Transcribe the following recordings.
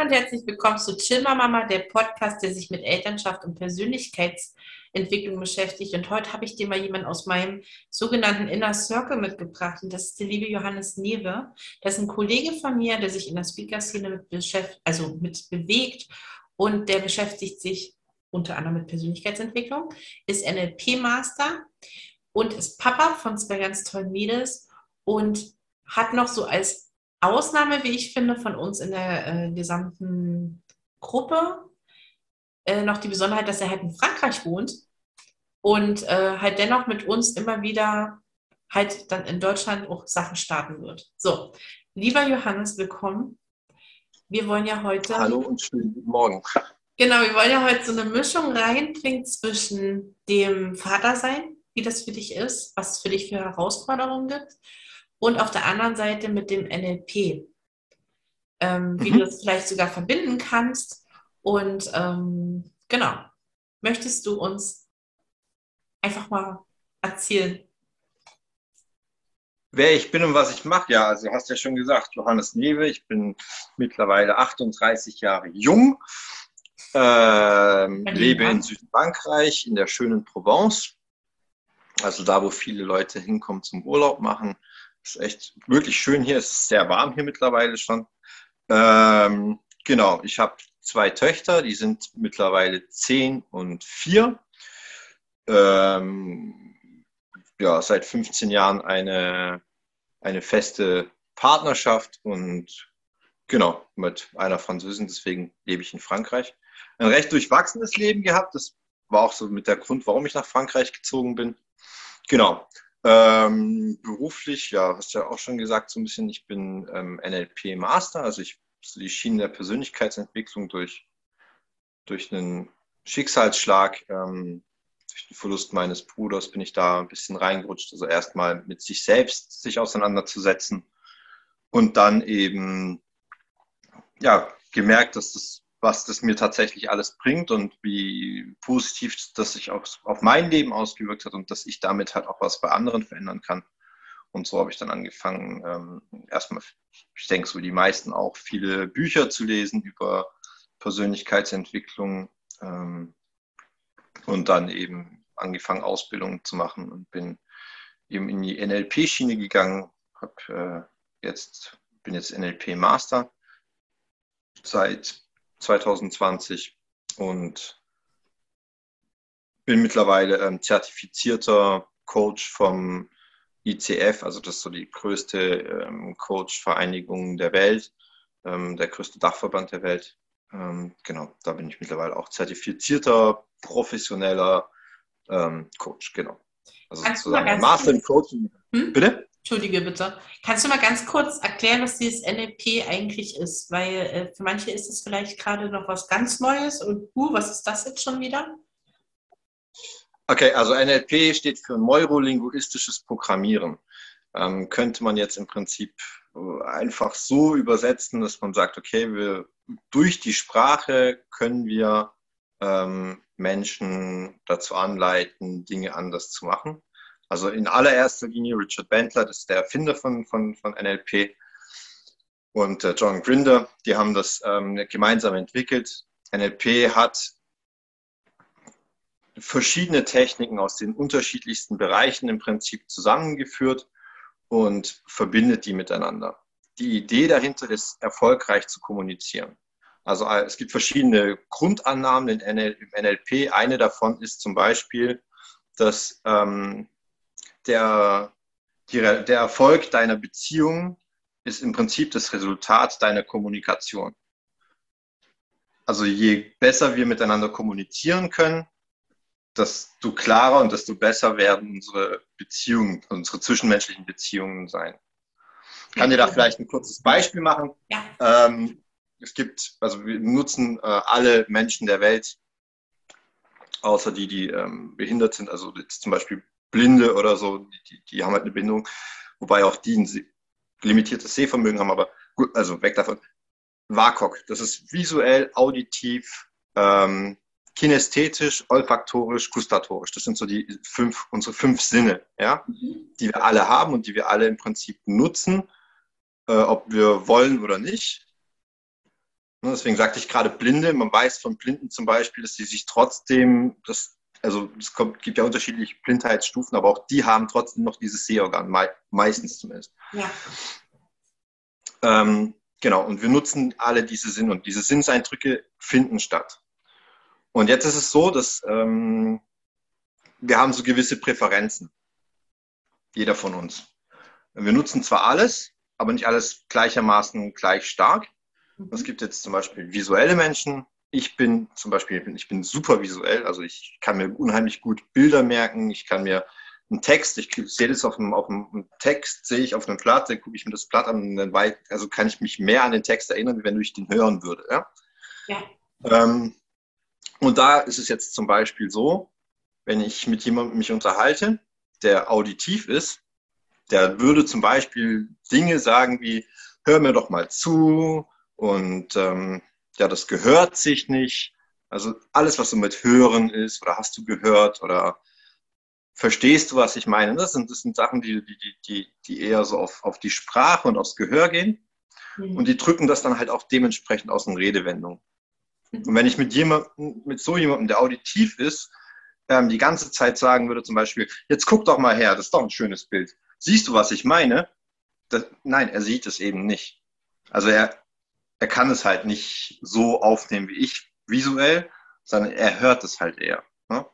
Und herzlich willkommen zu Chilma Mama, der Podcast, der sich mit Elternschaft und Persönlichkeitsentwicklung beschäftigt. Und heute habe ich dir mal jemanden aus meinem sogenannten Inner Circle mitgebracht. Und das ist der liebe Johannes Newe. Das ist ein Kollege von mir, der sich in der Speaker-Szene mit, also mit bewegt und der beschäftigt sich unter anderem mit Persönlichkeitsentwicklung, ist NLP-Master und ist Papa von zwei ganz tollen Mädels und hat noch so als Ausnahme, wie ich finde, von uns in der äh, gesamten Gruppe. Äh, noch die Besonderheit, dass er halt in Frankreich wohnt und äh, halt dennoch mit uns immer wieder halt dann in Deutschland auch Sachen starten wird. So, lieber Johannes, willkommen. Wir wollen ja heute. Hallo und schönen guten Morgen. Genau, wir wollen ja heute so eine Mischung reinbringen zwischen dem Vatersein, wie das für dich ist, was es für dich für Herausforderungen gibt, und auf der anderen Seite mit dem NLP, ähm, wie mhm. du das vielleicht sogar verbinden kannst. Und ähm, genau, möchtest du uns einfach mal erzählen? Wer ich bin und was ich mache, ja, also hast ja schon gesagt, Johannes Newe, ich bin mittlerweile 38 Jahre jung, äh, lebe in Südfrankreich, in der schönen Provence, also da, wo viele Leute hinkommen zum Urlaub machen ist echt wirklich schön hier. Es ist sehr warm hier mittlerweile schon. Ähm, genau, ich habe zwei Töchter, die sind mittlerweile zehn und vier. Ähm, ja, seit 15 Jahren eine, eine feste Partnerschaft und genau, mit einer Französin, deswegen lebe ich in Frankreich. Ein recht durchwachsenes Leben gehabt, das war auch so mit der Grund, warum ich nach Frankreich gezogen bin. Genau. Ähm, beruflich, ja, hast du ja auch schon gesagt, so ein bisschen, ich bin ähm, NLP-Master, also ich die Schiene der Persönlichkeitsentwicklung durch, durch einen Schicksalsschlag, ähm, durch den Verlust meines Bruders bin ich da ein bisschen reingerutscht. Also erstmal mit sich selbst sich auseinanderzusetzen und dann eben ja, gemerkt, dass das was das mir tatsächlich alles bringt und wie positiv das sich auf, auf mein Leben ausgewirkt hat und dass ich damit halt auch was bei anderen verändern kann. Und so habe ich dann angefangen, ähm, erstmal, ich denke so wie die meisten auch, viele Bücher zu lesen über Persönlichkeitsentwicklung ähm, und dann eben angefangen, Ausbildung zu machen und bin eben in die NLP-Schiene gegangen, hab, äh, jetzt, bin jetzt NLP-Master seit 2020 und bin mittlerweile ähm, zertifizierter Coach vom ICF, also das ist so die größte ähm, Coach-Vereinigung der Welt, ähm, der größte Dachverband der Welt. Ähm, genau, da bin ich mittlerweile auch zertifizierter, professioneller ähm, Coach, genau. Also sozusagen Master im Coaching. Hm? Bitte? Entschuldige bitte. Kannst du mal ganz kurz erklären, was dieses NLP eigentlich ist? Weil äh, für manche ist es vielleicht gerade noch was ganz Neues und uh, was ist das jetzt schon wieder? Okay, also NLP steht für neurolinguistisches Programmieren. Ähm, könnte man jetzt im Prinzip äh, einfach so übersetzen, dass man sagt, okay, wir, durch die Sprache können wir ähm, Menschen dazu anleiten, Dinge anders zu machen. Also in allererster Linie Richard Bentler, das ist der Erfinder von, von, von NLP, und äh, John Grinder, die haben das ähm, gemeinsam entwickelt. NLP hat verschiedene Techniken aus den unterschiedlichsten Bereichen im Prinzip zusammengeführt und verbindet die miteinander. Die Idee dahinter ist, erfolgreich zu kommunizieren. Also äh, es gibt verschiedene Grundannahmen in NLP. Eine davon ist zum Beispiel, dass ähm, der, die, der Erfolg deiner Beziehung ist im Prinzip das Resultat deiner Kommunikation. Also je besser wir miteinander kommunizieren können, desto klarer und desto besser werden unsere Beziehungen, unsere zwischenmenschlichen Beziehungen sein. Ich kann dir da vielleicht ein kurzes Beispiel machen. Ja. Ähm, es gibt, also wir nutzen äh, alle Menschen der Welt, außer die, die ähm, behindert sind, also zum Beispiel Blinde oder so, die, die haben halt eine Bindung, wobei auch die ein limitiertes Sehvermögen haben, aber gut, also weg davon. WAKOK, das ist visuell, auditiv, ähm, kinästhetisch, olfaktorisch, gustatorisch. Das sind so die fünf, unsere fünf Sinne, ja, die wir alle haben und die wir alle im Prinzip nutzen, äh, ob wir wollen oder nicht. Ne, deswegen sagte ich gerade Blinde. Man weiß von Blinden zum Beispiel, dass sie sich trotzdem, das, also es kommt, gibt ja unterschiedliche Blindheitsstufen, aber auch die haben trotzdem noch dieses Sehorgan, meistens zumindest. Ja. Ähm, genau, und wir nutzen alle diese Sinn und diese Sinnseindrücke finden statt. Und jetzt ist es so, dass ähm, wir haben so gewisse Präferenzen. Jeder von uns. Wir nutzen zwar alles, aber nicht alles gleichermaßen gleich stark. Mhm. Es gibt jetzt zum Beispiel visuelle Menschen. Ich bin zum Beispiel, ich bin super visuell, also ich kann mir unheimlich gut Bilder merken. Ich kann mir einen Text, ich sehe das auf einem, auf einem Text, sehe ich auf einem Blatt, dann gucke ich mir das Blatt an dann weit, also kann ich mich mehr an den Text erinnern, wie wenn ich den hören würde. Ja? ja. Ähm, und da ist es jetzt zum Beispiel so, wenn ich mit jemandem mich unterhalte, der auditiv ist, der würde zum Beispiel Dinge sagen wie, hör mir doch mal zu und ähm, ja, das gehört sich nicht. Also alles, was so mit Hören ist oder hast du gehört oder verstehst du, was ich meine? Das sind, das sind Sachen, die, die, die, die eher so auf, auf die Sprache und aufs Gehör gehen. Mhm. Und die drücken das dann halt auch dementsprechend aus den Redewendungen. Mhm. Und wenn ich mit jemandem, mit so jemandem, der auditiv ist, ähm, die ganze Zeit sagen würde, zum Beispiel, jetzt guck doch mal her, das ist doch ein schönes Bild siehst du, was ich meine? Das, nein, er sieht es eben nicht. Also er, er kann es halt nicht so aufnehmen wie ich visuell, sondern er hört es halt eher. Ne?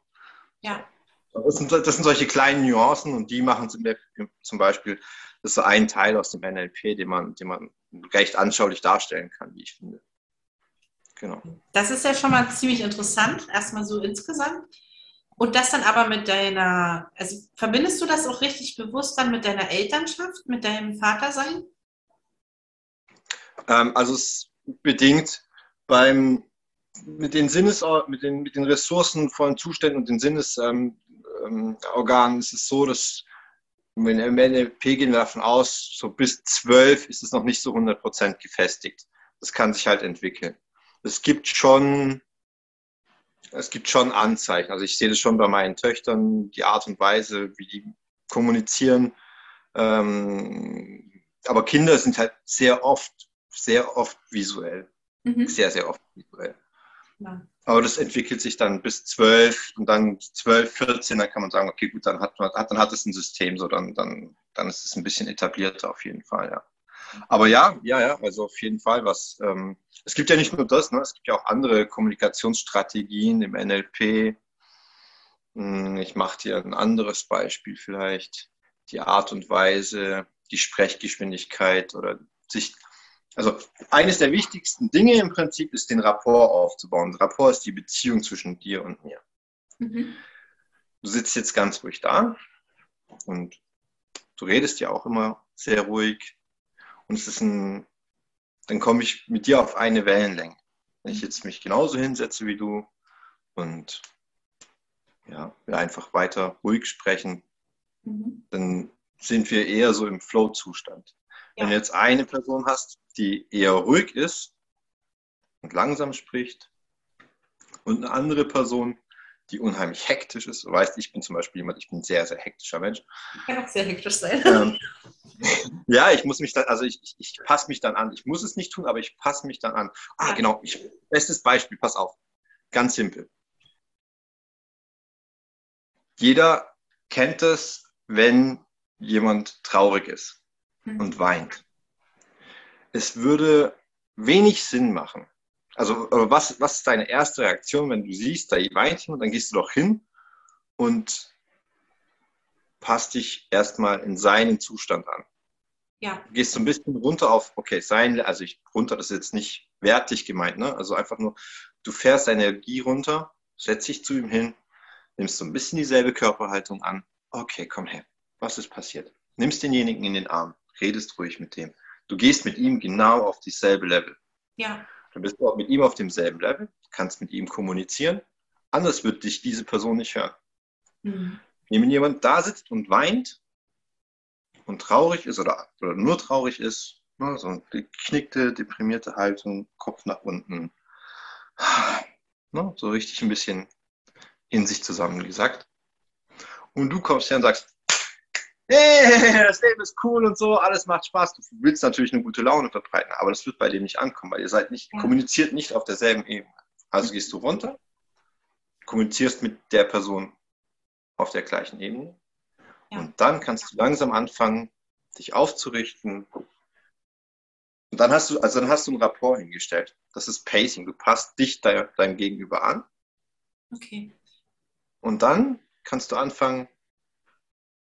Ja. Das sind, das sind solche kleinen Nuancen und die machen zum Beispiel, das ist so ein Teil aus dem NLP, den man, den man recht anschaulich darstellen kann, wie ich finde. Genau. Das ist ja schon mal ziemlich interessant, erstmal so insgesamt. Und das dann aber mit deiner, also verbindest du das auch richtig bewusst dann mit deiner Elternschaft, mit deinem Vatersein? Ähm, also es bedingt beim mit den Sinnes, mit den, mit den ressourcenvollen Zuständen und den Sinnesorganen ähm, ähm, ist es so, dass wenn im NLP gehen wir davon aus, so bis zwölf ist es noch nicht so 100% gefestigt. Das kann sich halt entwickeln. Es gibt schon es gibt schon Anzeichen. Also ich sehe das schon bei meinen Töchtern, die Art und Weise, wie die kommunizieren. Ähm, aber Kinder sind halt sehr oft, sehr oft visuell. Mhm. Sehr, sehr oft visuell. Ja. Aber das entwickelt sich dann bis zwölf und dann zwölf, vierzehn, dann kann man sagen, okay, gut, dann hat, man, dann hat es ein System, so dann, dann, dann ist es ein bisschen etablierter auf jeden Fall, ja. Aber ja, ja, ja, also auf jeden Fall was. Ähm, es gibt ja nicht nur das, ne? es gibt ja auch andere Kommunikationsstrategien im NLP. Hm, ich mache dir ein anderes Beispiel vielleicht. Die Art und Weise, die Sprechgeschwindigkeit oder sich. Also eines der wichtigsten Dinge im Prinzip ist, den Rapport aufzubauen. Rapport ist die Beziehung zwischen dir und mir. Mhm. Du sitzt jetzt ganz ruhig da und du redest ja auch immer sehr ruhig. Und es ist ein, dann komme ich mit dir auf eine Wellenlänge. Wenn ich jetzt mich genauso hinsetze wie du und ja, wir einfach weiter ruhig sprechen, mhm. dann sind wir eher so im Flow-Zustand. Wenn du jetzt eine Person hast, die eher ruhig ist und langsam spricht und eine andere Person, die unheimlich hektisch ist. Du weißt, ich bin zum Beispiel jemand, ich bin ein sehr, sehr hektischer Mensch. Ich kann auch sehr hektisch sein. Ähm, ja, ich muss mich dann, also ich, ich, ich passe mich dann an. Ich muss es nicht tun, aber ich passe mich dann an. Ah, genau. Ich, bestes Beispiel, pass auf. Ganz simpel. Jeder kennt es, wenn jemand traurig ist. Und weint. Es würde wenig Sinn machen, also, was, was ist deine erste Reaktion, wenn du siehst, da weint jemand, dann gehst du doch hin und passt dich erstmal in seinen Zustand an. Ja. Du gehst so ein bisschen runter auf, okay, sein, also ich runter, das ist jetzt nicht wertig gemeint, ne? Also einfach nur, du fährst deine Energie runter, setzt dich zu ihm hin, nimmst so ein bisschen dieselbe Körperhaltung an. Okay, komm her. Was ist passiert? Nimmst denjenigen in den Arm, redest ruhig mit dem. Du gehst mit ihm genau auf dieselbe Level. Ja. Dann bist du auch mit ihm auf demselben Level, kannst mit ihm kommunizieren. Anders wird dich diese Person nicht hören. Mhm. Wenn jemand da sitzt und weint und traurig ist oder, oder nur traurig ist, ne, so eine geknickte, deprimierte Haltung, Kopf nach unten, ne, so richtig ein bisschen in sich zusammengesackt. Und du kommst her und sagst, hey, das Leben ist cool und so, alles macht Spaß. Du willst natürlich eine gute Laune verbreiten, aber das wird bei dem nicht ankommen, weil ihr seid nicht, ja. kommuniziert nicht auf derselben Ebene. Also gehst du runter, kommunizierst mit der Person auf der gleichen Ebene ja. und dann kannst du langsam anfangen, dich aufzurichten. Und dann hast du, also dann hast du einen Rapport hingestellt. Das ist Pacing. Du passt dich deinem Gegenüber an. Okay. Und dann kannst du anfangen,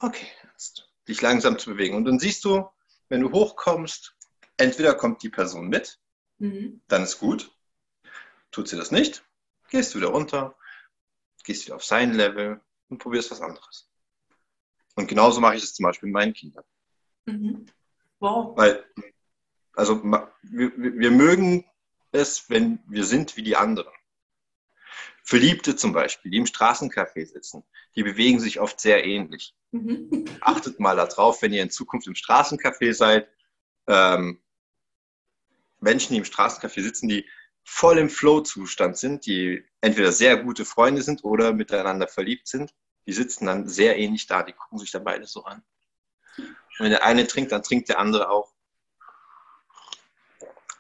okay, jetzt dich langsam zu bewegen. Und dann siehst du, wenn du hochkommst, entweder kommt die Person mit, mhm. dann ist gut. Tut sie das nicht, gehst du wieder runter, gehst wieder auf sein Level und probierst was anderes. Und genauso mache ich das zum Beispiel mit meinen Kindern. Mhm. Wow. Weil, also wir, wir mögen es, wenn wir sind wie die anderen. Verliebte zum Beispiel, die im Straßencafé sitzen, die bewegen sich oft sehr ähnlich. Mhm. Achtet mal darauf, wenn ihr in Zukunft im Straßencafé seid, ähm, Menschen, die im Straßencafé sitzen, die voll im Flow-Zustand sind, die entweder sehr gute Freunde sind oder miteinander verliebt sind, die sitzen dann sehr ähnlich da, die gucken sich dann beide so an. Und wenn der eine trinkt, dann trinkt der andere auch.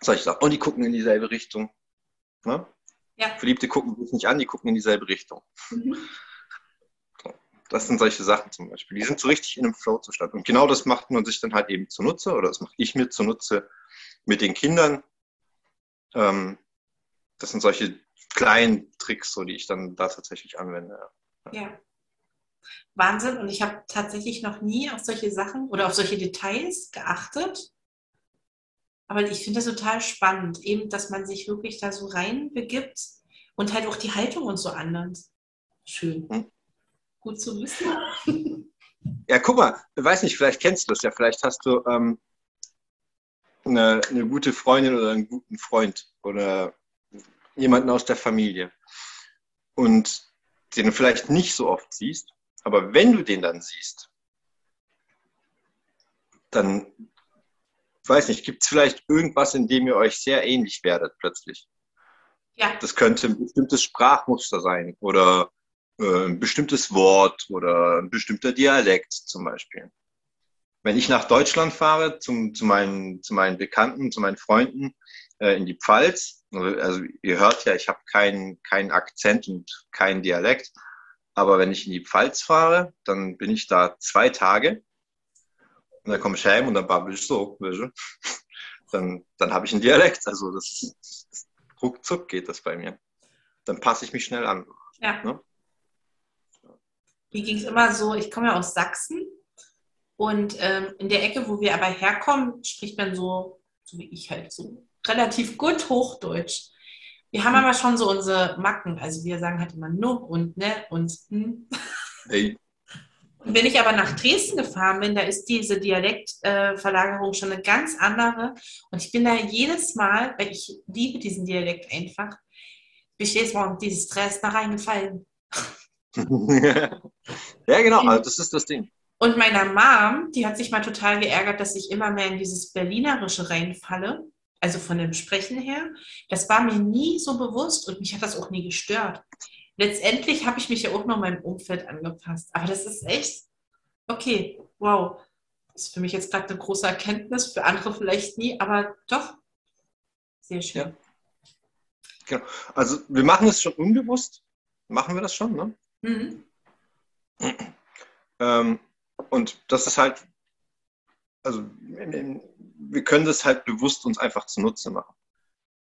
Solche Sachen. Und die gucken in dieselbe Richtung. Ne? Ja. Verliebte gucken sich nicht an, die gucken in dieselbe Richtung. Mhm. Das sind solche Sachen zum Beispiel. Die sind so richtig in einem Flow-Zustand. Und genau das macht man sich dann halt eben zunutze, oder das mache ich mir zunutze mit den Kindern. Ähm, das sind solche kleinen Tricks, so, die ich dann da tatsächlich anwende. Ja. Wahnsinn. Und ich habe tatsächlich noch nie auf solche Sachen oder auf solche Details geachtet. Aber ich finde das total spannend, eben, dass man sich wirklich da so reinbegibt und halt auch die Haltung und so anders. Schön. Hm. Gut zu wissen. Ja, guck mal, ich weiß nicht, vielleicht kennst du das ja, vielleicht hast du ähm, eine, eine gute Freundin oder einen guten Freund oder jemanden aus der Familie und den du vielleicht nicht so oft siehst, aber wenn du den dann siehst, dann weiß nicht, gibt es vielleicht irgendwas, in dem ihr euch sehr ähnlich werdet plötzlich? Ja. Das könnte ein bestimmtes Sprachmuster sein oder äh, ein bestimmtes Wort oder ein bestimmter Dialekt zum Beispiel. Wenn ich nach Deutschland fahre, zum, zu, meinen, zu meinen Bekannten, zu meinen Freunden äh, in die Pfalz, also ihr hört ja, ich habe keinen keinen Akzent und keinen Dialekt, aber wenn ich in die Pfalz fahre, dann bin ich da zwei Tage und dann komme ich heim und dann babbel ich so, dann, dann habe ich einen Dialekt. Also das, das, ruckzuck geht das bei mir. Dann passe ich mich schnell an. Ja. Ne? Mir ging es immer so, ich komme ja aus Sachsen und ähm, in der Ecke, wo wir aber herkommen, spricht man so, so wie ich halt so, relativ gut Hochdeutsch. Wir haben aber schon so unsere Macken. Also wir sagen halt immer nu und ne und hm. Hey. Und wenn ich aber nach Dresden gefahren bin, da ist diese Dialektverlagerung äh, schon eine ganz andere. Und ich bin da jedes Mal, weil ich liebe diesen Dialekt einfach, bin ich jedes Mal in dieses Dresdner reingefallen. ja, genau, also das ist das Ding. Und meiner Mom, die hat sich mal total geärgert, dass ich immer mehr in dieses Berlinerische reinfalle, also von dem Sprechen her. Das war mir nie so bewusst und mich hat das auch nie gestört letztendlich habe ich mich ja auch noch meinem Umfeld angepasst. Aber das ist echt, okay, wow. Das ist für mich jetzt gerade eine große Erkenntnis, für andere vielleicht nie, aber doch, sehr schön. Ja. Genau. Also wir machen es schon unbewusst, machen wir das schon, ne? Mhm. Ähm, und das ist halt, also wir können das halt bewusst uns einfach zunutze machen.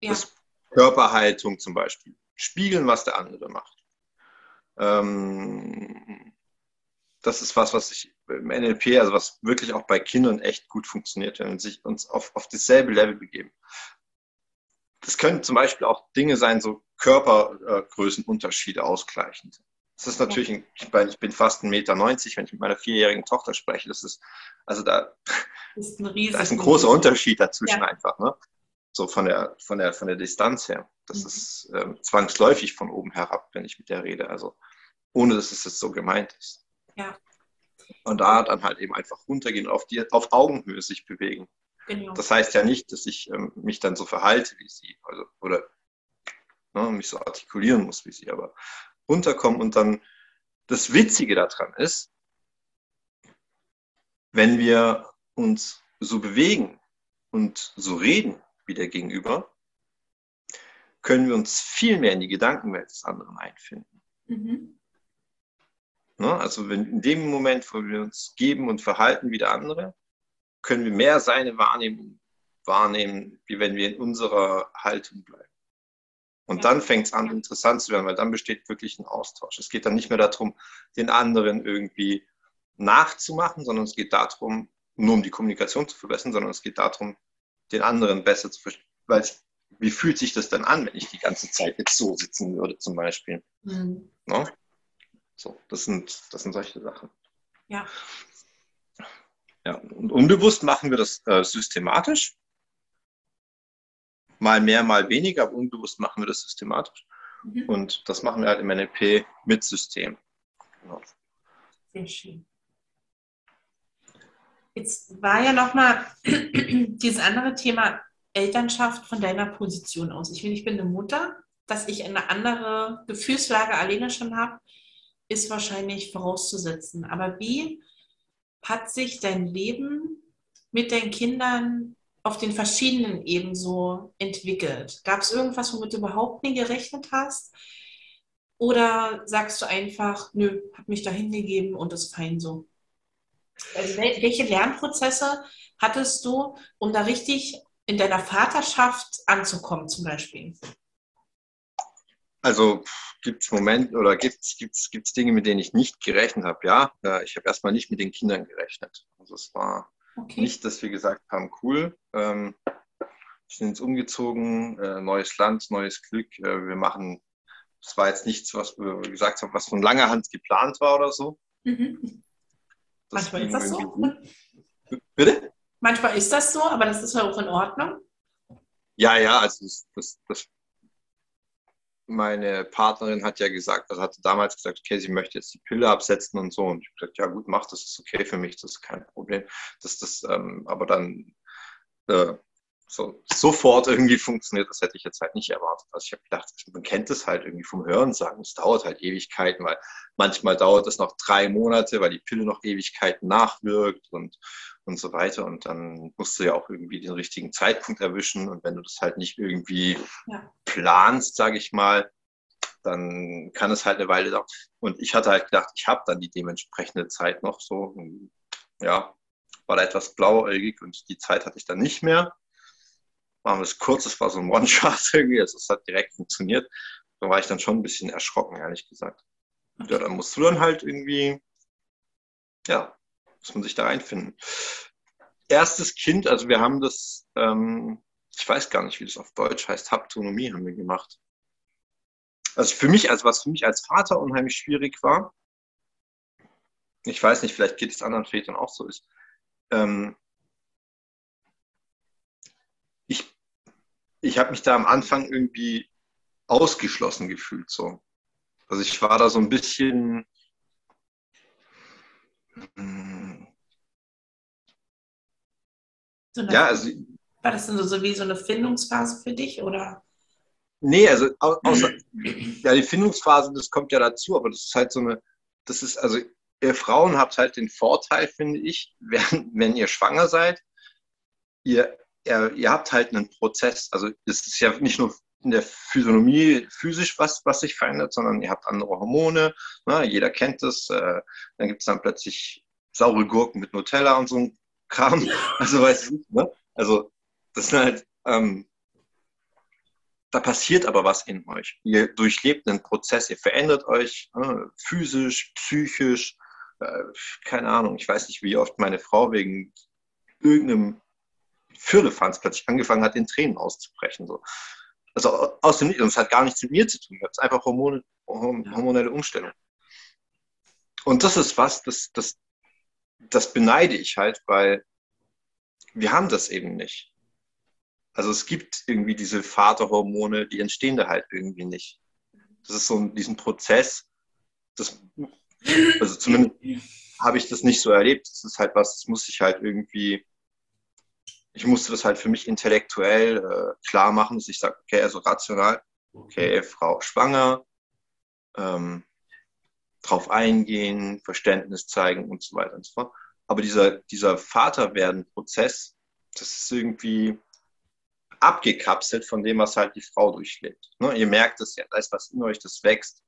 Ja. Das Körperhaltung zum Beispiel. Spiegeln, was der andere macht. Ähm, das ist was, was ich im NLP, also was wirklich auch bei Kindern echt gut funktioniert, wenn wir sich uns auf, auf dasselbe Level begeben. Das können zum Beispiel auch Dinge sein, so Körpergrößenunterschiede ausgleichend. Das ist natürlich, ein, ich, meine, ich bin fast 1,90 Meter, wenn ich mit meiner vierjährigen Tochter spreche. Das ist, also da, ist ein, da ist ein großer Unterschied dazwischen ja. einfach. Ne? So von der, von der, von der Distanz her. Das mhm. ist ähm, zwangsläufig von oben herab, wenn ich mit der rede. Also ohne dass es jetzt so gemeint ist. Ja. Und da dann halt eben einfach runtergehen, auf, die, auf Augenhöhe sich bewegen. Genau. Das heißt ja nicht, dass ich ähm, mich dann so verhalte wie sie also, oder ne, mich so artikulieren muss wie sie, aber runterkommen und dann das Witzige daran ist, wenn wir uns so bewegen und so reden wie der Gegenüber, können wir uns viel mehr in die Gedankenwelt des anderen einfinden. Mhm. Ne? Also wenn in dem Moment, wo wir uns geben und verhalten wie der andere, können wir mehr seine Wahrnehmung wahrnehmen, wie wenn wir in unserer Haltung bleiben. Und ja. dann fängt es an, interessant zu werden, weil dann besteht wirklich ein Austausch. Es geht dann nicht mehr darum, den anderen irgendwie nachzumachen, sondern es geht darum, nur um die Kommunikation zu verbessern, sondern es geht darum, den anderen besser zu verstehen. Weil wie fühlt sich das dann an, wenn ich die ganze Zeit jetzt so sitzen würde, zum Beispiel? Mhm. No? Ne? So, das sind, das sind solche Sachen. Ja. Ja, und unbewusst machen wir das äh, systematisch. Mal mehr, mal weniger, aber unbewusst machen wir das systematisch. Mhm. Und das machen wir halt im NLP mit System. Genau. Sehr schön. Jetzt war ja nochmal dieses andere Thema Elternschaft von deiner Position aus. Ich, ich bin eine Mutter, dass ich eine andere Gefühlslage alleine schon habe, ist wahrscheinlich vorauszusetzen. Aber wie hat sich dein Leben mit deinen Kindern auf den verschiedenen Ebenen so entwickelt? Gab es irgendwas, womit du überhaupt nie gerechnet hast? Oder sagst du einfach, nö, hab mich da hingegeben und ist fein so? Also welche Lernprozesse hattest du, um da richtig in deiner Vaterschaft anzukommen zum Beispiel? Also gibt es Momente oder gibt es gibt's, gibt's Dinge, mit denen ich nicht gerechnet habe? Ja, ich habe erstmal nicht mit den Kindern gerechnet. Also es war okay. nicht, dass wir gesagt haben, cool, ähm, wir sind jetzt umgezogen, äh, neues Land, neues Glück, äh, wir machen, das war jetzt nichts, was wir gesagt haben, was von langer Hand geplant war oder so. Mhm. Manchmal ist das so. Bitte? Manchmal ist das so, aber das ist ja auch in Ordnung. Ja, ja, also das, das, das meine Partnerin hat ja gesagt, also hatte damals gesagt, okay, sie möchte jetzt die Pille absetzen und so. Und ich habe gesagt, ja gut, mach das, ist okay für mich, das ist kein Problem. Dass das ähm, aber dann äh, so, sofort irgendwie funktioniert, das hätte ich jetzt halt nicht erwartet. Also ich habe gedacht, man kennt es halt irgendwie vom Hören sagen, es dauert halt Ewigkeiten, weil manchmal dauert es noch drei Monate, weil die Pille noch Ewigkeiten nachwirkt und, und so weiter. Und dann musst du ja auch irgendwie den richtigen Zeitpunkt erwischen. Und wenn du das halt nicht irgendwie ja. planst, sage ich mal, dann kann es halt eine Weile dauern. Und ich hatte halt gedacht, ich habe dann die dementsprechende Zeit noch so. Und, ja, war da etwas blauäugig und die Zeit hatte ich dann nicht mehr machen wir es kurz, das war so ein One-Shot irgendwie, also es hat direkt funktioniert. Da war ich dann schon ein bisschen erschrocken, ehrlich gesagt. Ja, dann musst du dann halt irgendwie, ja, muss man sich da reinfinden. Erstes Kind, also wir haben das, ähm, ich weiß gar nicht, wie das auf Deutsch heißt, Haptonomie haben wir gemacht. Also für mich, also was für mich als Vater unheimlich schwierig war, ich weiß nicht, vielleicht geht es anderen Vätern auch so ist, ähm, ich habe mich da am Anfang irgendwie ausgeschlossen gefühlt so. Also ich war da so ein bisschen so ja, also war das denn so wie so eine Findungsphase für dich oder? Nee, also außer, ja, die Findungsphase, das kommt ja dazu, aber das ist halt so eine, das ist, also ihr Frauen habt halt den Vorteil, finde ich, wenn, wenn ihr schwanger seid, ihr ihr, ihr habt halt einen Prozess. Also es ist ja nicht nur in der Physiognomie physisch was, was sich verändert, sondern ihr habt andere Hormone. Ne? Jeder kennt das. Äh, dann gibt es dann plötzlich saure Gurken mit Nutella und so ein Kram. Also weißt du, ne? Also das sind halt, ähm, da passiert aber was in euch. Ihr durchlebt einen Prozess, ihr verändert euch äh, physisch, psychisch, äh, keine Ahnung. Ich weiß nicht, wie oft meine Frau wegen irgendeinem Firlefanz plötzlich angefangen hat, in Tränen auszubrechen. So. Also aus dem und es hat gar nichts mit mir zu tun. Es ist einfach Hormone, hormonelle Umstellung. Und das ist was, das, das, das beneide ich halt, weil wir haben das eben nicht. Also es gibt irgendwie diese Vaterhormone, die entstehen da halt irgendwie nicht. Das ist so ein, diesen Prozess, das, also zumindest habe ich das nicht so erlebt. Das ist halt was, das muss ich halt irgendwie ich musste das halt für mich intellektuell äh, klar machen, dass ich sage, okay, also rational, okay, Frau schwanger, ähm, drauf eingehen, Verständnis zeigen und so weiter und so fort. Aber dieser, dieser Vaterwerden-Prozess, das ist irgendwie abgekapselt von dem, was halt die Frau durchlebt. Ne? Ihr merkt es ja, da ist was in euch, das wächst.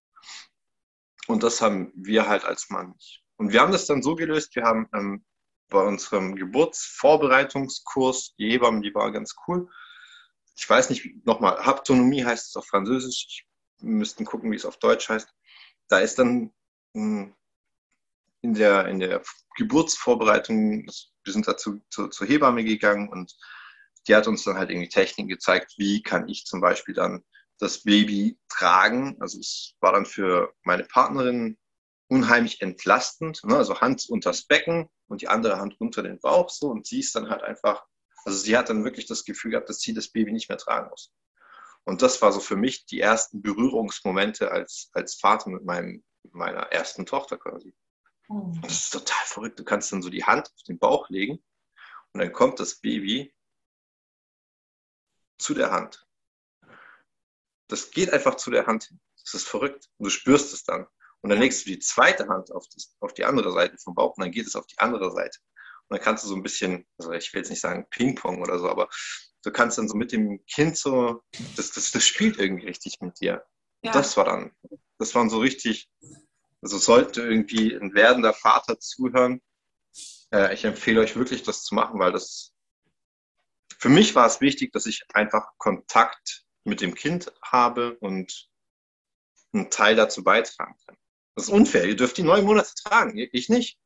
Und das haben wir halt als Mann nicht. Und wir haben das dann so gelöst, wir haben ähm, bei unserem Geburtsvorbereitungskurs, die Hebammen, die war ganz cool. Ich weiß nicht, nochmal, Haptonomie heißt es auf Französisch. Wir müssten gucken, wie es auf Deutsch heißt. Da ist dann hm, in der, in der Geburtsvorbereitung, wir sind dazu zu, zur Hebamme gegangen und die hat uns dann halt irgendwie Techniken gezeigt, wie kann ich zum Beispiel dann das Baby tragen. Also es war dann für meine Partnerin unheimlich entlastend. Ne? Also Hand unters Becken und die andere Hand unter den Bauch so und sie ist dann halt einfach, also sie hat dann wirklich das Gefühl gehabt, dass sie das Baby nicht mehr tragen muss. Und das war so für mich die ersten Berührungsmomente als, als Vater mit meinem, meiner ersten Tochter quasi. Oh. Das ist total verrückt. Du kannst dann so die Hand auf den Bauch legen und dann kommt das Baby zu der Hand. Das geht einfach zu der Hand hin. Das ist verrückt. Und du spürst es dann. Und dann legst du die zweite Hand auf, das, auf die andere Seite vom Bauch und dann geht es auf die andere Seite. Und dann kannst du so ein bisschen, also ich will jetzt nicht sagen Ping-Pong oder so, aber du kannst dann so mit dem Kind so, das, das, das spielt irgendwie richtig mit dir. Ja. Das war dann, das waren so richtig, also sollte irgendwie ein werdender Vater zuhören, äh, ich empfehle euch wirklich, das zu machen, weil das, für mich war es wichtig, dass ich einfach Kontakt mit dem Kind habe und einen Teil dazu beitragen kann. Das ist unfair. Ihr dürft die neun Monate tragen, ich nicht.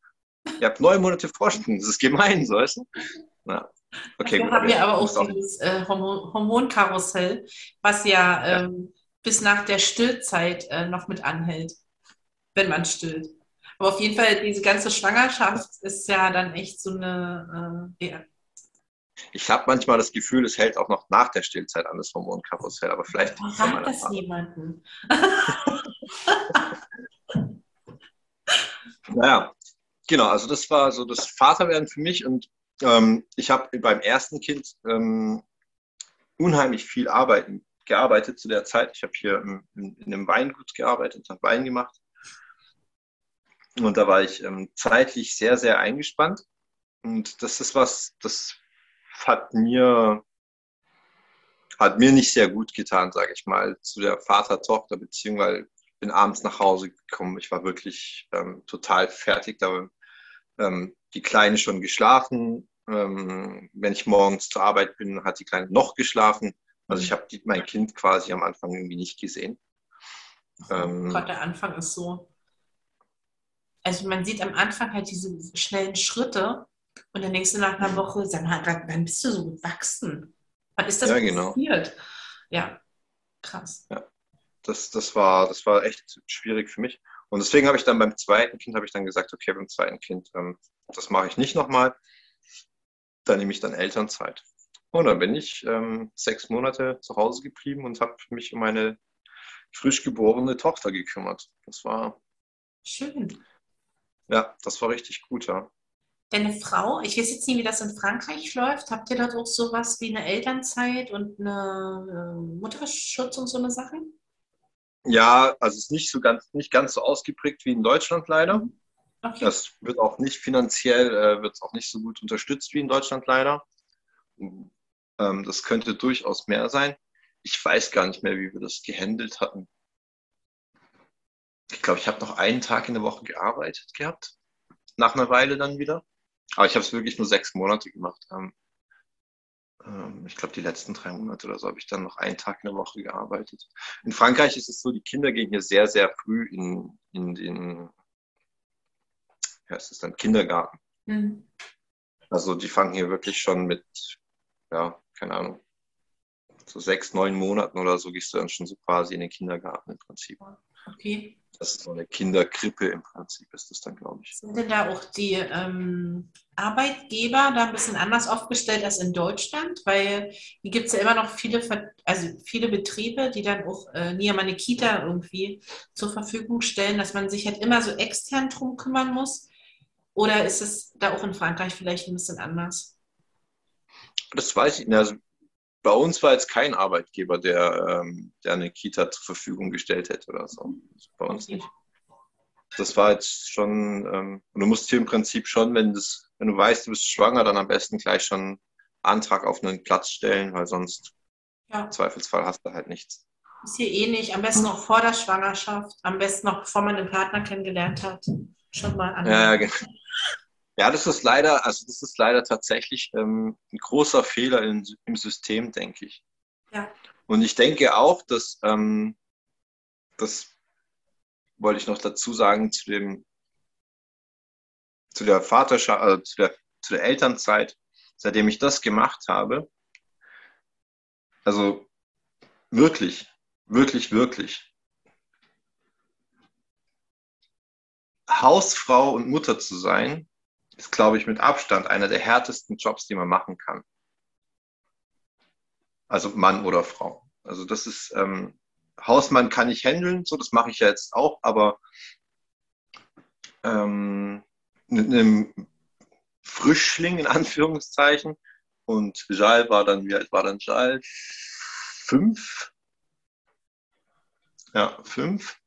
Ihr habt neun Monate Vorsprung. Das ist gemein, so weißt du? Na, okay, wir haben ja aber auch dieses äh, Hormonkarussell, was ja, ja. Ähm, bis nach der Stillzeit äh, noch mit anhält, wenn man stillt. Aber auf jeden Fall, diese ganze Schwangerschaft ist ja dann echt so eine, äh. Ich habe manchmal das Gefühl, es hält auch noch nach der Stillzeit an, das Hormonkarussell, aber vielleicht. Verrat das niemanden. naja, genau, also das war so das Vaterwerden für mich und ähm, ich habe beim ersten Kind ähm, unheimlich viel arbeiten, gearbeitet zu der Zeit. Ich habe hier in, in, einem Weingut gearbeitet, habe Wein gemacht. Und da war ich ähm, zeitlich sehr, sehr eingespannt. Und das ist was, das hat mir, hat mir nicht sehr gut getan, sage ich mal, zu der Vater-Tochter-Beziehung, weil ich bin abends nach Hause gekommen. Ich war wirklich ähm, total fertig. Da ähm, die Kleine schon geschlafen. Ähm, wenn ich morgens zur Arbeit bin, hat die Kleine noch geschlafen. Also ich habe mein Kind quasi am Anfang irgendwie nicht gesehen. Ähm, Gott, der Anfang ist so. Also man sieht am Anfang halt diese schnellen Schritte und dann denkst du nach einer Woche, sag mal, wann bist du so gewachsen? Wann ist das ja, genau. passiert? Ja, krass. Ja, das, das, war, das war echt schwierig für mich. Und deswegen habe ich dann beim zweiten Kind habe ich dann gesagt, okay, beim zweiten Kind, ähm, das mache ich nicht nochmal. Da nehme ich dann Elternzeit. Und dann bin ich ähm, sechs Monate zu Hause geblieben und habe mich um meine frisch geborene Tochter gekümmert. Das war schön. Ja, das war richtig gut, ja. Deine Frau, ich weiß jetzt nicht, wie das in Frankreich läuft. Habt ihr dort auch sowas wie eine Elternzeit und eine äh, Mutterschutz und so eine Sachen? Ja, also es ist nicht so ganz, nicht ganz so ausgeprägt wie in Deutschland leider. Okay. Das wird auch nicht finanziell, äh, wird auch nicht so gut unterstützt wie in Deutschland leider. Ähm, das könnte durchaus mehr sein. Ich weiß gar nicht mehr, wie wir das gehandelt hatten. Ich glaube, ich habe noch einen Tag in der Woche gearbeitet gehabt. Nach einer Weile dann wieder. Aber ich habe es wirklich nur sechs Monate gemacht. Ähm, ähm, ich glaube, die letzten drei Monate oder so habe ich dann noch einen Tag in der Woche gearbeitet. In Frankreich ist es so, die Kinder gehen hier sehr, sehr früh in, in den, ja, es ist dann Kindergarten. Mhm. Also die fangen hier wirklich schon mit, ja, keine Ahnung, so sechs, neun Monaten oder so gehst du dann schon so quasi in den Kindergarten im Prinzip. Okay. Das ist so eine Kinderkrippe im Prinzip, ist das dann, glaube ich. Sind denn da auch die ähm, Arbeitgeber da ein bisschen anders aufgestellt als in Deutschland? Weil hier gibt es ja immer noch viele, also viele Betriebe, die dann auch äh, nie eine Kita irgendwie zur Verfügung stellen, dass man sich halt immer so extern drum kümmern muss. Oder ist es da auch in Frankreich vielleicht ein bisschen anders? Das weiß ich nicht. Also bei uns war jetzt kein Arbeitgeber, der, ähm, der eine Kita zur Verfügung gestellt hätte oder so. Bei uns nicht. das war jetzt schon, ähm, du musst hier im Prinzip schon, wenn, das, wenn du weißt, du bist schwanger, dann am besten gleich schon Antrag auf einen Platz stellen, weil sonst ja. im Zweifelsfall hast du halt nichts. Ist hier eh nicht. Am besten noch vor der Schwangerschaft, am besten noch bevor man den Partner kennengelernt hat. Schon mal an. Ja, genau. Ja, das ist leider, also das ist leider tatsächlich ähm, ein großer Fehler in, im System, denke ich. Ja. Und ich denke auch, dass ähm, das wollte ich noch dazu sagen zu dem zu der Vaterschaft, also zu der, zu der Elternzeit, seitdem ich das gemacht habe. Also wirklich, wirklich, wirklich. Hausfrau und Mutter zu sein, ist, glaube ich, mit Abstand einer der härtesten Jobs, die man machen kann. Also Mann oder Frau. Also das ist, ähm, Hausmann kann ich handeln, so das mache ich ja jetzt auch, aber ähm, mit einem Frischling in Anführungszeichen und Jal war dann, wie alt war dann Jal? Fünf? Ja, fünf.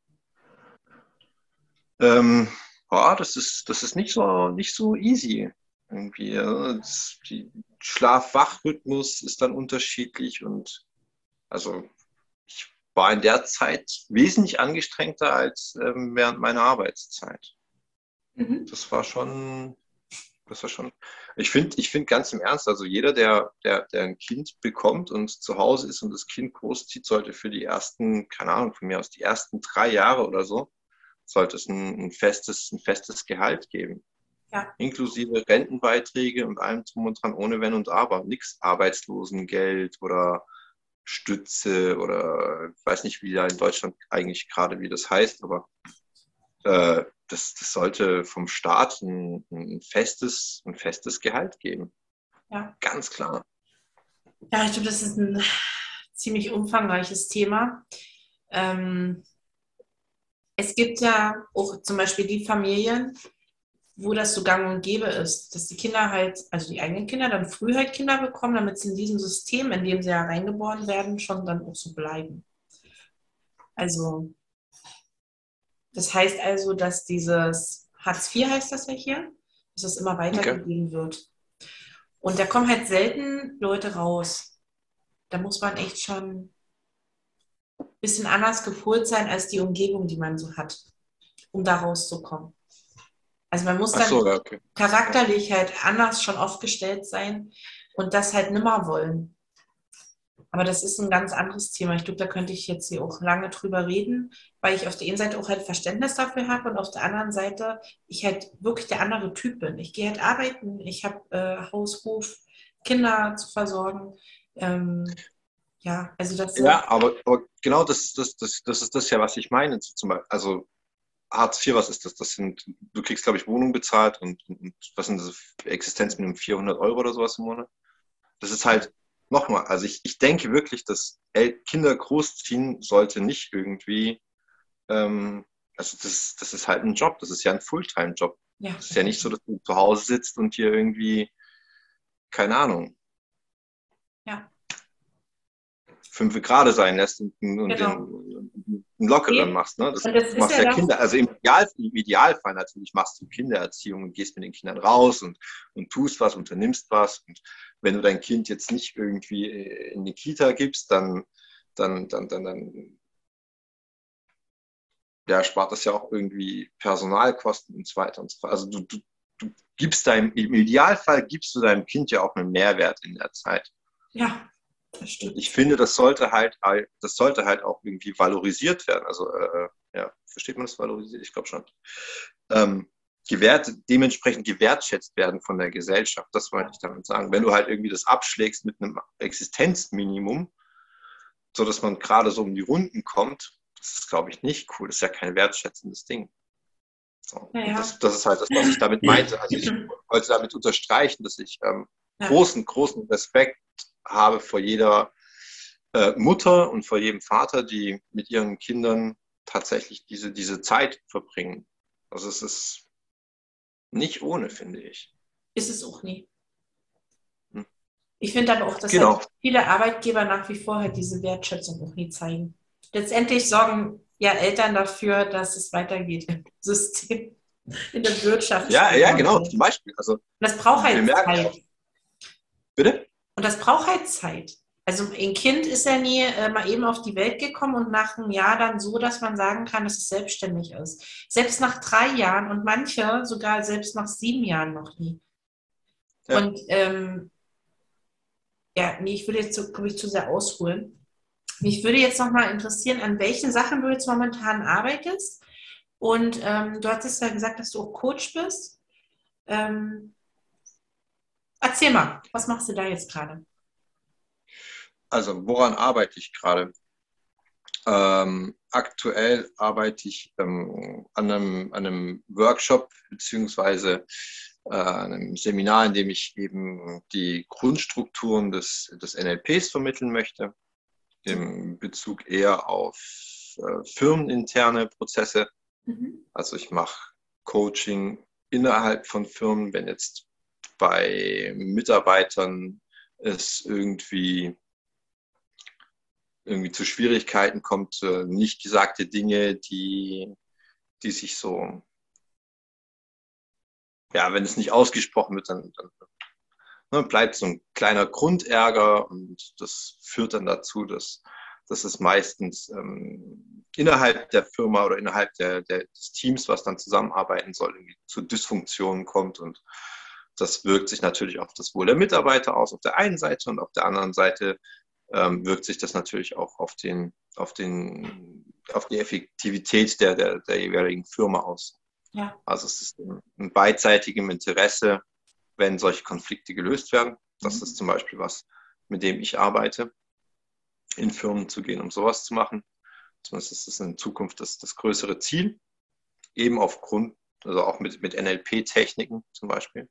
Ähm, boah, das ist, das ist nicht so, nicht so easy. Irgendwie, ja. die Schlaf-Wach-Rhythmus ist dann unterschiedlich und also ich war in der Zeit wesentlich angestrengter als ähm, während meiner Arbeitszeit. Mhm. Das war schon, das war schon. Ich finde, ich finde ganz im Ernst, also jeder, der, der, der ein Kind bekommt und zu Hause ist und das Kind großzieht, sollte für die ersten, keine Ahnung, von mir aus die ersten drei Jahre oder so, sollte es ein, ein festes, ein festes Gehalt geben. Ja. Inklusive Rentenbeiträge und allem drum und dran, ohne Wenn und Aber. Nichts Arbeitslosengeld oder Stütze oder ich weiß nicht, wie da in Deutschland eigentlich gerade, wie das heißt, aber äh, das, das sollte vom Staat ein, ein, festes, ein festes Gehalt geben. Ja. Ganz klar. Ja, ich glaube, das ist ein ziemlich umfangreiches Thema. Ähm, es gibt ja auch zum Beispiel die Familien, wo das so gang und gäbe ist, dass die Kinder halt, also die eigenen Kinder dann früh halt Kinder bekommen, damit sie in diesem System, in dem sie ja reingeboren werden, schon dann auch so bleiben. Also, das heißt also, dass dieses Hartz IV heißt das ja hier, dass es immer weitergegeben okay. wird. Und da kommen halt selten Leute raus. Da muss man echt schon bisschen anders gepolt sein als die Umgebung, die man so hat, um da rauszukommen. Also man muss dann so, okay. charakterlich halt anders schon aufgestellt sein und das halt nimmer wollen. Aber das ist ein ganz anderes Thema. Ich glaube, da könnte ich jetzt hier auch lange drüber reden, weil ich auf der einen Seite auch halt Verständnis dafür habe und auf der anderen Seite ich halt wirklich der andere Typ bin. Ich gehe halt arbeiten, ich habe äh, Haus, Hof, Kinder zu versorgen. Ähm, ja, also das. Ja, aber, aber genau das, das, das, das ist das ja, was ich meine. Zum Beispiel, also Hartz IV, was ist das? Das sind, du kriegst, glaube ich, Wohnung bezahlt und, und was sind das? Existenzminimum 400 Euro oder sowas im Monat. Das ist halt, nochmal, also ich, ich denke wirklich, dass Kinder großziehen sollte nicht irgendwie, ähm, also das, das ist halt ein Job, das ist ja ein Fulltime-Job. Ja. Es ist ja nicht so, dass du zu Hause sitzt und hier irgendwie, keine Ahnung, fünf gerade sein lässt und, und genau. den, einen lockeren machst. Ne? Das, das machst ja, ja Kinder. Also im, Ideal, im, Idealfall natürlich machst du Kindererziehung und gehst mit den Kindern raus und, und tust was, unternimmst was. Und wenn du dein Kind jetzt nicht irgendwie in die Kita gibst, dann, dann, dann, dann, dann ja, spart das ja auch irgendwie Personalkosten und so weiter und so fort. Also du, du, du gibst deinem, im Idealfall gibst du deinem Kind ja auch einen Mehrwert in der Zeit. Ja, ich finde, das sollte halt, das sollte halt auch irgendwie valorisiert werden. Also, äh, ja, versteht man das valorisiert? Ich glaube schon. Ähm, gewährt, dementsprechend gewertschätzt werden von der Gesellschaft. Das wollte ich damit sagen. Wenn du halt irgendwie das abschlägst mit einem Existenzminimum, so dass man gerade so um die Runden kommt, das ist, glaube ich, nicht cool. Das ist ja kein wertschätzendes Ding. So. Ja. Das, das, ist halt das, was ich damit meinte. Also ich wollte damit unterstreichen, dass ich ähm, großen, großen Respekt habe vor jeder äh, Mutter und vor jedem Vater, die mit ihren Kindern tatsächlich diese, diese Zeit verbringen. Also es ist nicht ohne, finde ich. Ist es auch nie. Hm. Ich finde aber auch, dass genau. halt viele Arbeitgeber nach wie vor halt diese Wertschätzung auch nie zeigen. letztendlich sorgen ja Eltern dafür, dass es weitergeht im System, in der Wirtschaft. Ja, ja, genau, zum Beispiel. Also, das braucht halt Zeit. auch- Bitte? Und das braucht halt Zeit. Also ein Kind ist ja nie äh, mal eben auf die Welt gekommen und nach einem Jahr dann so, dass man sagen kann, dass es selbstständig ist. Selbst nach drei Jahren und manche sogar selbst nach sieben Jahren noch nie. Ja. Und ähm, ja, nee, ich würde jetzt so, glaube ich, zu sehr ausholen. Mich würde jetzt noch mal interessieren, an welchen Sachen du jetzt momentan arbeitest. Und ähm, du hattest ja gesagt, dass du auch Coach bist. Ähm, erzähl mal, was machst du da jetzt gerade? Also, woran arbeite ich gerade? Ähm, aktuell arbeite ich ähm, an, einem, an einem Workshop beziehungsweise äh, einem Seminar, in dem ich eben die Grundstrukturen des, des NLPs vermitteln möchte, im Bezug eher auf äh, firmeninterne Prozesse. Mhm. Also ich mache Coaching innerhalb von Firmen, wenn jetzt bei Mitarbeitern es irgendwie irgendwie zu Schwierigkeiten kommt, äh, nicht gesagte Dinge, die, die sich so, ja, wenn es nicht ausgesprochen wird, dann, dann ne, bleibt so ein kleiner Grundärger und das führt dann dazu, dass, dass es meistens ähm, innerhalb der Firma oder innerhalb der, der, des Teams, was dann zusammenarbeiten soll, zu Dysfunktionen kommt und das wirkt sich natürlich auf das Wohl der Mitarbeiter aus, auf der einen Seite und auf der anderen Seite ähm, wirkt sich das natürlich auch auf, den, auf, den, auf die Effektivität der, der, der jeweiligen Firma aus. Ja. Also es ist ein beidseitigem Interesse, wenn solche Konflikte gelöst werden. Das Mhm. ist zum Beispiel was, mit dem ich arbeite, in Firmen zu gehen, um sowas zu machen. Zumindest ist es in Zukunft das, das größere Ziel, eben aufgrund, also auch mit, mit NLP-Techniken zum Beispiel.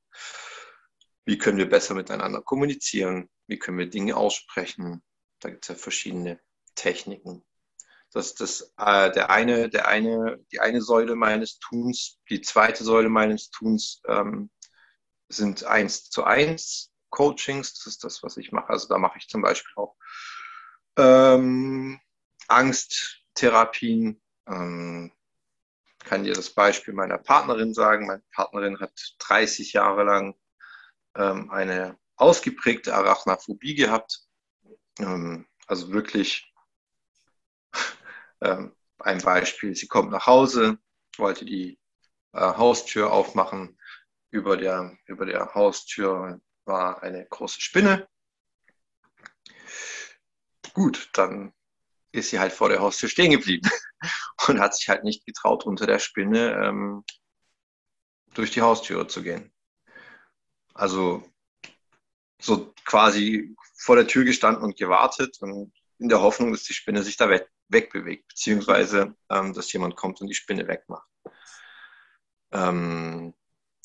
Wie können wir besser miteinander kommunizieren? Wie können wir Dinge aussprechen? Da gibt es ja verschiedene Techniken. Das ist das, äh, der eine, der eine, die eine Säule meines Tuns. Die zweite Säule meines Tuns ähm, sind eins zu eins Coachings. Das ist das, was ich mache. Also da mache ich zum Beispiel auch ähm, Angsttherapien. Ähm, kann dir das Beispiel meiner Partnerin sagen. Meine Partnerin hat 30 Jahre lang ähm, eine ausgeprägte Arachnophobie gehabt. Ähm, also wirklich ähm, ein Beispiel. Sie kommt nach Hause, wollte die äh, Haustür aufmachen. Über der, über der Haustür war eine große Spinne. Gut, dann ist sie halt vor der Haustür stehen geblieben und hat sich halt nicht getraut, unter der Spinne ähm, durch die Haustüre zu gehen. Also so quasi vor der Tür gestanden und gewartet und in der Hoffnung, dass die Spinne sich da weg, wegbewegt, beziehungsweise ähm, dass jemand kommt und die Spinne wegmacht. Ähm,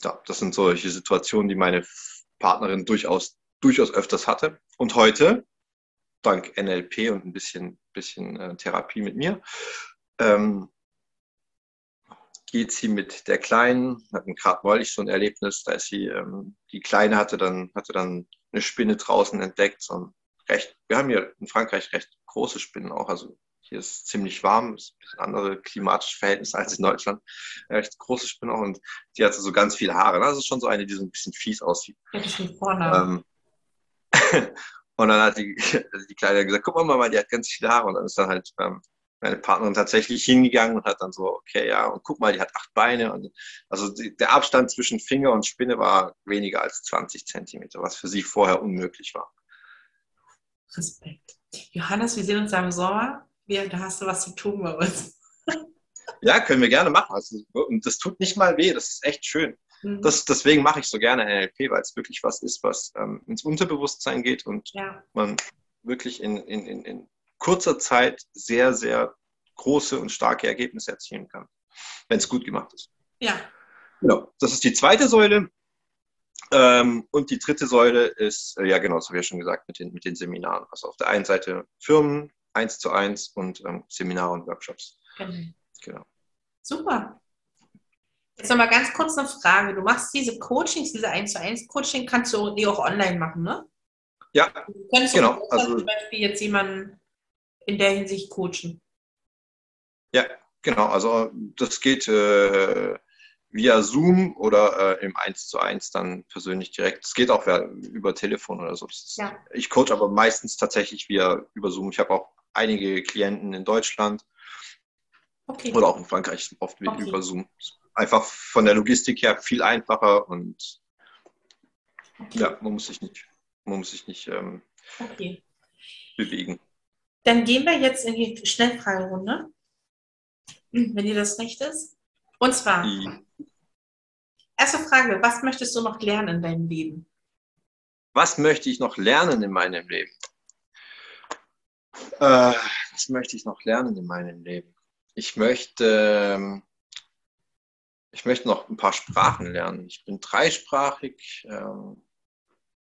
ja, das sind solche Situationen, die meine Partnerin durchaus, durchaus öfters hatte. Und heute, dank NLP und ein bisschen, bisschen äh, Therapie mit mir, ähm, geht sie mit der Kleinen, hatten gerade neulich so ein Erlebnis, da ist sie, ähm, die Kleine hatte dann, hatte dann eine Spinne draußen entdeckt, so ein recht, wir haben hier in Frankreich recht große Spinnen auch, also hier ist ziemlich warm, ist ein bisschen andere klimatische Verhältnisse als in Deutschland, recht große Spinne auch und die hatte so ganz viele Haare, das ist schon so eine, die so ein bisschen fies aussieht. Ja, das ist ein Vorname. Ähm, und dann hat die, die Kleine gesagt, guck mal, Mama, die hat ganz viele Haare. Und dann ist dann halt ähm, meine Partnerin tatsächlich hingegangen und hat dann so, okay, ja, und guck mal, die hat acht Beine. Und also die, der Abstand zwischen Finger und Spinne war weniger als 20 Zentimeter, was für sie vorher unmöglich war. Respekt. Johannes, wir sehen uns ja im Sommer. Wir, da hast du was zu tun bei uns. Ja, können wir gerne machen. Also, und das tut nicht mal weh, das ist echt schön. Mhm. Das, deswegen mache ich so gerne NLP, weil es wirklich was ist, was ähm, ins Unterbewusstsein geht und ja. man wirklich in, in, in, in kurzer Zeit sehr, sehr große und starke Ergebnisse erzielen kann, wenn es gut gemacht ist. ja. Genau, das ist die zweite Säule. Ähm, und die dritte Säule ist, äh, ja genau, das habe ich ja schon gesagt, mit den, mit den Seminaren. Also auf der einen Seite Firmen, eins zu eins und ähm, Seminare und Workshops. Genau. Genau. Super. Jetzt nochmal ganz kurz eine Frage. Du machst diese Coachings, diese 1 zu 1 Coaching, kannst du die auch online machen, ne? Ja, Du könntest Genau, auch also- zum Beispiel jetzt jemanden in der Hinsicht coachen. Ja, genau. Also das geht äh, via Zoom oder äh, im 1 zu 1 dann persönlich direkt. Es geht auch über Telefon oder so. Ist, ja. Ich coach aber meistens tatsächlich via über Zoom. Ich habe auch einige Klienten in Deutschland okay. oder auch in Frankreich oft okay. über Zoom. Einfach von der Logistik her viel einfacher und okay. ja, man muss sich nicht, man muss sich nicht ähm, bewegen. Dann gehen wir jetzt in die Schnellfragerunde, wenn dir das recht ist. Und zwar, die. erste Frage, was möchtest du noch lernen in deinem Leben? Was möchte ich noch lernen in meinem Leben? Äh, was möchte ich noch lernen in meinem Leben? Ich möchte, ähm, ich möchte noch ein paar Sprachen lernen. Ich bin dreisprachig, ähm,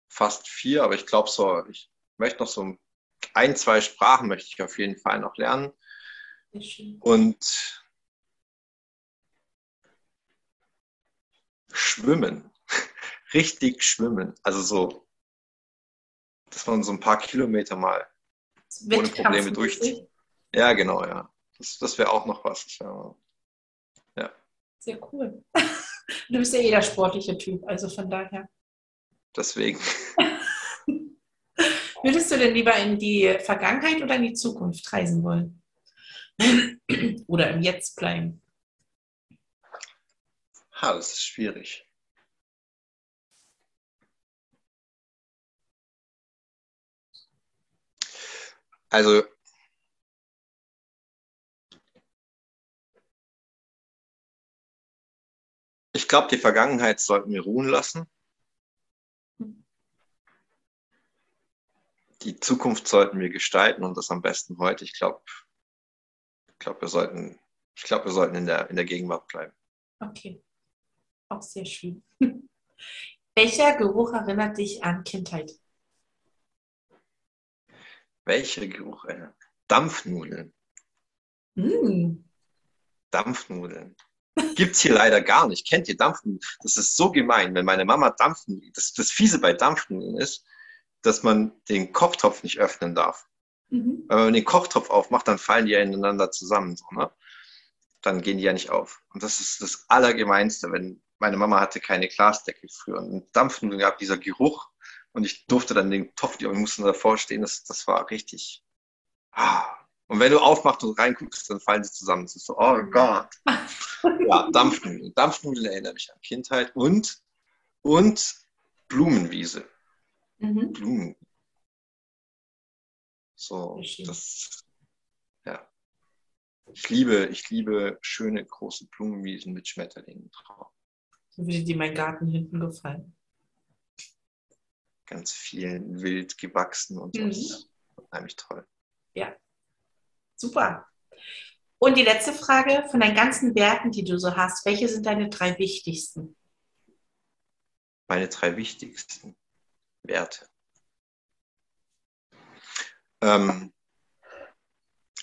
fast vier, aber ich glaube so, ich möchte noch so ein, zwei Sprachen möchte ich auf jeden Fall noch lernen. Und schwimmen. Richtig schwimmen. Also so, dass man so ein paar Kilometer mal ohne Probleme durchzieht. Ja, genau, ja. Das, das wäre auch noch was. Ja. Sehr cool. Du bist ja eh der sportliche Typ, also von daher. Deswegen. Würdest du denn lieber in die Vergangenheit oder in die Zukunft reisen wollen? oder im Jetzt bleiben? Ha, das ist schwierig. Also ich glaube, die Vergangenheit sollten wir ruhen lassen. Die Zukunft sollten wir gestalten und das am besten heute. Ich glaube, ich glaube, wir sollten, ich glaube, wir sollten in der, in der Gegenwart bleiben. Okay. Auch sehr schön. Welcher Geruch erinnert dich an Kindheit? Welcher Geruch? Dampfnudeln. Mm. Dampfnudeln. Gibt es hier leider gar nicht. Kennt ihr Dampfnudeln? Das ist so gemein, wenn meine Mama Dampfnudeln, das, das Fiese bei Dampfnudeln ist, dass man den Kochtopf nicht öffnen darf. Mhm. Wenn man den Kochtopf aufmacht, dann fallen die ja ineinander zusammen. So, ne? Dann gehen die ja nicht auf. Und das ist das Allergemeinste, wenn meine Mama hatte keine Glasdeckel früher. Und Dampfnudeln gab dieser Geruch und ich durfte dann den Topf, und musste davor stehen. Das, das war richtig. Ah. Und wenn du aufmachst und reinguckst, dann fallen sie zusammen. Das ist so, oh Gott. ja, Dampfnudeln. Dampfnudeln erinnern mich an Kindheit und, und Blumenwiese. Mhm. Blumen. So, das, ja. Ich liebe, ich liebe schöne große Blumenwiesen mit Schmetterlingen drauf. So würde dir mein Garten hinten gefallen. Ganz viel wild gewachsen und so. Mhm. Das ist unheimlich toll. Ja, super. Und die letzte Frage, von deinen ganzen Werten, die du so hast, welche sind deine drei wichtigsten? Meine drei wichtigsten Werte. Ähm,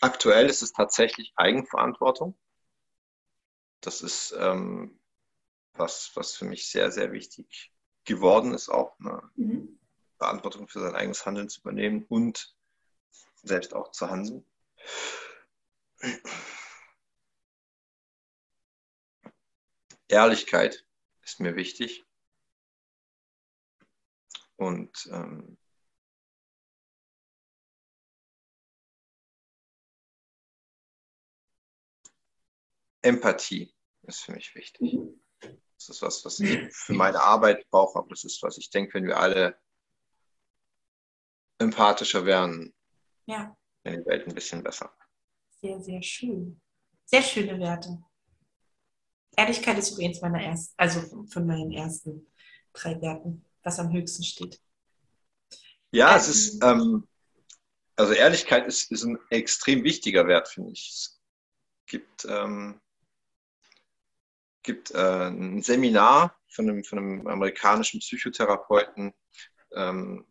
aktuell ist es tatsächlich Eigenverantwortung. Das ist ähm, was, was für mich sehr, sehr wichtig geworden ist, auch eine mhm. Verantwortung für sein eigenes Handeln zu übernehmen und selbst auch zu handeln. Ehrlichkeit ist mir wichtig. Und ähm, Empathie ist für mich wichtig. Mhm. Das ist was, was ich für meine Arbeit brauche, aber das ist was ich denke, wenn wir alle empathischer wären, ja. Wäre die Welt ein bisschen besser. Sehr, sehr schön. Sehr schöne Werte. Ehrlichkeit ist übrigens meiner ersten, also von meinen ersten drei Werten, was am höchsten steht. Ja, ähm, es ist, ähm, also Ehrlichkeit ist, ist ein extrem wichtiger Wert, finde ich. Es gibt ähm, gibt äh, ein Seminar von einem, von einem amerikanischen Psychotherapeuten, ähm,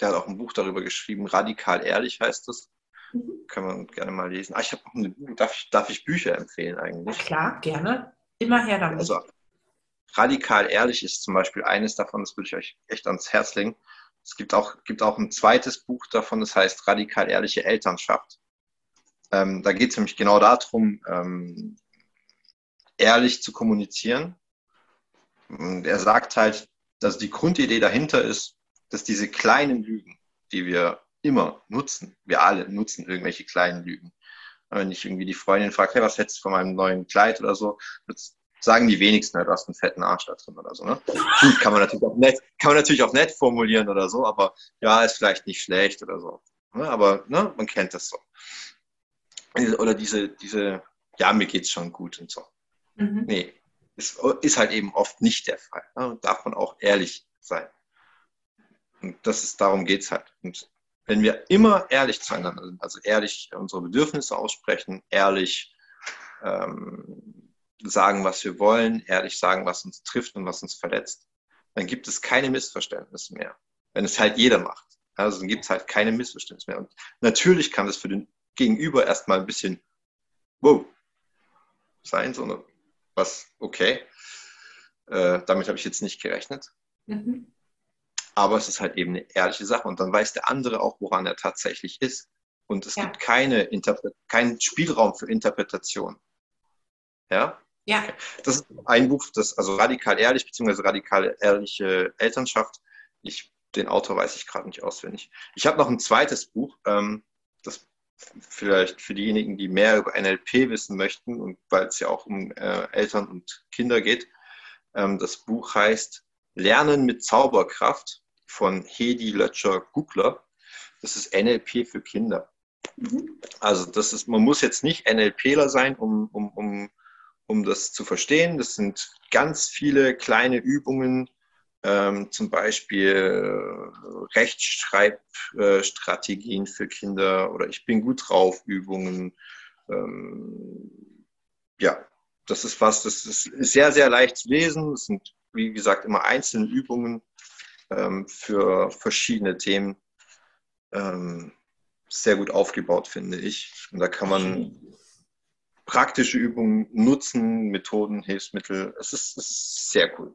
der hat auch ein Buch darüber geschrieben, Radikal Ehrlich heißt es. Mhm. Kann man gerne mal lesen. Ah, ich habe auch eine, darf ich, darf ich Bücher empfehlen eigentlich? Na klar, gerne. Immer her damit. Also, Radikal Ehrlich ist zum Beispiel eines davon, das würde ich euch echt ans Herz legen. Es gibt auch, gibt auch ein zweites Buch davon, das heißt Radikal Ehrliche Elternschaft. Ähm, da geht es nämlich genau darum, ähm, ehrlich zu kommunizieren. Und er sagt halt, dass die Grundidee dahinter ist, dass diese kleinen Lügen, die wir immer nutzen, wir alle nutzen irgendwelche kleinen Lügen. Wenn ich irgendwie die Freundin frage, hey, was hättest du von meinem neuen Kleid oder so, sagen die wenigsten, du hast einen fetten Arsch da drin oder so. Ne? Gut, kann man, natürlich auch nett, kann man natürlich auch nett formulieren oder so, aber ja, ist vielleicht nicht schlecht oder so. Ne? Aber ne, man kennt das so. Oder diese, diese, ja, mir geht's schon gut und so. Mhm. Nee, ist, ist halt eben oft nicht der Fall. Ne? Darf man auch ehrlich sein. Und das ist, darum geht's halt. Und wenn wir immer ehrlich zueinander sind, also ehrlich unsere Bedürfnisse aussprechen, ehrlich ähm, sagen, was wir wollen, ehrlich sagen, was uns trifft und was uns verletzt, dann gibt es keine Missverständnisse mehr. Wenn es halt jeder macht. Also dann gibt es halt keine Missverständnisse mehr. Und natürlich kann das für den Gegenüber erstmal ein bisschen wow sein, so was, okay, äh, damit habe ich jetzt nicht gerechnet. Mhm. Aber es ist halt eben eine ehrliche Sache und dann weiß der andere auch, woran er tatsächlich ist. Und es ja. gibt keine keinen Spielraum für Interpretation. Ja? Ja. Das ist ein Buch, das, also radikal ehrlich, beziehungsweise radikal ehrliche Elternschaft. Ich, den Autor weiß ich gerade nicht auswendig. Ich habe noch ein zweites Buch, ähm, das vielleicht für diejenigen, die mehr über NLP wissen möchten und weil es ja auch um äh, Eltern und Kinder geht. Ähm, das Buch heißt Lernen mit Zauberkraft von Hedi Lötscher-Gugler. Das ist NLP für Kinder. Mhm. Also das ist, man muss jetzt nicht NLPler sein, um, um, um um das zu verstehen. Das sind ganz viele kleine Übungen, ähm, zum Beispiel äh, Rechtschreibstrategien für Kinder oder Ich bin gut drauf Übungen. Ähm, ja, das ist was, das ist sehr, sehr leicht zu lesen. Das sind, wie gesagt, immer einzelne Übungen ähm, für verschiedene Themen. Ähm, sehr gut aufgebaut, finde ich. Und da kann man praktische Übungen nutzen, Methoden, Hilfsmittel. Es ist, es ist sehr cool.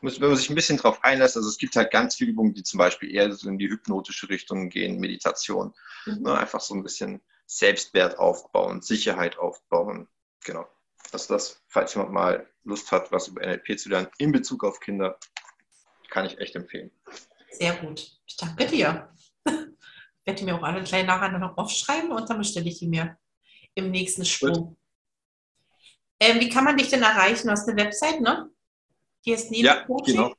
Wenn man sich ein bisschen darauf einlässt, also es gibt halt ganz viele Übungen, die zum Beispiel eher so in die hypnotische Richtung gehen, Meditation. Mhm. Ne, einfach so ein bisschen Selbstwert aufbauen, Sicherheit aufbauen. Genau. Also das, falls jemand mal Lust hat, was über NLP zu lernen in Bezug auf Kinder, kann ich echt empfehlen. Sehr gut. Ich danke dir. Ich werde mir auch alle gleich nachher noch aufschreiben und dann bestelle ich die mir im nächsten Sprung. Ähm, wie kann man dich denn erreichen? Du hast eine Website, ne? Die ist Newe ja, Coaching. Genau.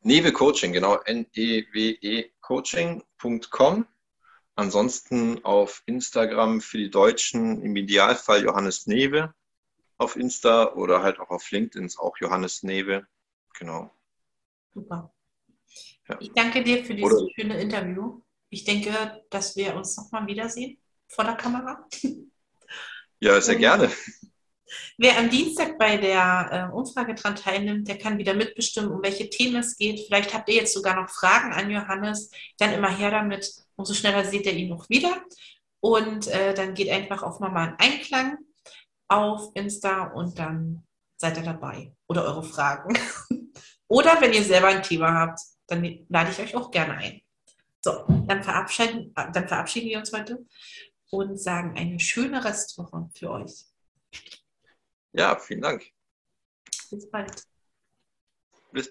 Newe Coaching, genau. N-E-W-E Coaching.com. Ansonsten auf Instagram für die Deutschen im Idealfall Johannes Newe auf Insta oder halt auch auf LinkedIn ist auch Johannes Newe. Genau. Super. Ja. Ich danke dir für dieses oder schöne Interview. Ich denke, dass wir uns nochmal wiedersehen vor der Kamera. Ja, sehr gerne. Wer am Dienstag bei der äh, Umfrage dran teilnimmt, der kann wieder mitbestimmen, um welche Themen es geht. Vielleicht habt ihr jetzt sogar noch Fragen an Johannes. Dann immer her damit. Umso schneller seht ihr ihn noch wieder. Und äh, dann geht einfach auf Mama in Einklang auf Insta und dann seid ihr dabei. Oder eure Fragen. Oder wenn ihr selber ein Thema habt, dann lade ich euch auch gerne ein. So, dann verabschieden, dann verabschieden wir uns heute und sagen eine schöne Restwoche für euch. Ja, vielen Dank. Bis bald. Bis bald.